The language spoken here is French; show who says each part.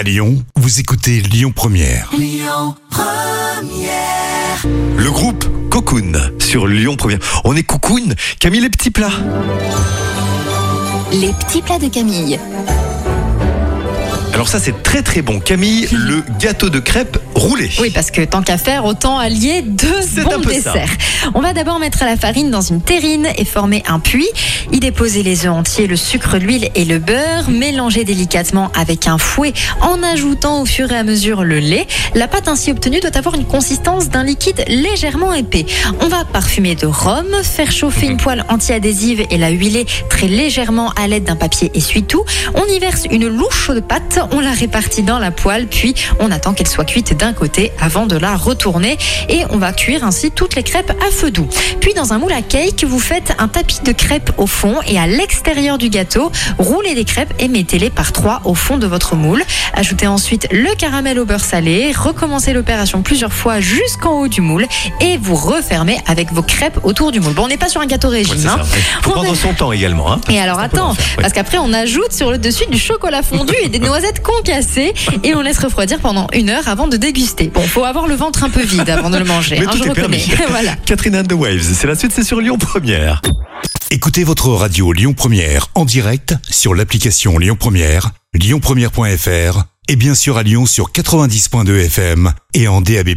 Speaker 1: À Lyon, vous écoutez Lyon Première.
Speaker 2: Le groupe Cocoon sur Lyon Première. On est Cocoon, Camille les petits plats.
Speaker 3: Les petits plats de Camille.
Speaker 2: Alors ça c'est très très bon. Camille, le gâteau de crêpes
Speaker 3: Oui, parce que tant qu'à faire, autant allier deux bons
Speaker 2: ça.
Speaker 3: desserts. On va d'abord mettre la farine dans une terrine et former un puits. Y déposer les œufs entiers, le sucre, l'huile et le beurre. Mélanger délicatement avec un fouet en ajoutant au fur et à mesure le lait. La pâte ainsi obtenue doit avoir une consistance d'un liquide légèrement épais. On va parfumer de rhum, faire chauffer une poêle anti-adhésive et la huiler très légèrement à l'aide d'un papier essuie-tout. On y verse une louche de pâte, on la répartit dans la poêle, puis on attend qu'elle soit cuite d'un côté avant de la retourner et on va cuire ainsi toutes les crêpes à feu doux. Puis dans un moule à cake, vous faites un tapis de crêpes au fond et à l'extérieur du gâteau, roulez des crêpes et mettez-les par trois au fond de votre moule. Ajoutez ensuite le caramel au beurre salé, recommencez l'opération plusieurs fois jusqu'en haut du moule et vous refermez avec vos crêpes autour du moule. Bon, on n'est pas sur un gâteau régime.
Speaker 2: Ouais,
Speaker 3: hein.
Speaker 2: Faut
Speaker 3: On
Speaker 2: prendre son temps également. Hein.
Speaker 3: et alors attends,
Speaker 2: l'enfer, ouais.
Speaker 3: parce qu'après on ajoute sur le dessus du chocolat fondu et des noisettes concassées et on laisse refroidir pendant une heure avant de déguster. Bon, faut avoir le ventre un peu vide avant de le manger.
Speaker 2: Mais
Speaker 3: hein,
Speaker 2: tout
Speaker 3: je
Speaker 2: est
Speaker 3: reconnais.
Speaker 2: permis.
Speaker 3: voilà.
Speaker 2: Catherine and the Waves, c'est la suite, c'est sur Lyon Première.
Speaker 1: Écoutez votre radio Lyon Première en direct sur l'application Lyon Première, lyonpremière.fr et bien sûr à Lyon sur 90.2 FM et en DAB+.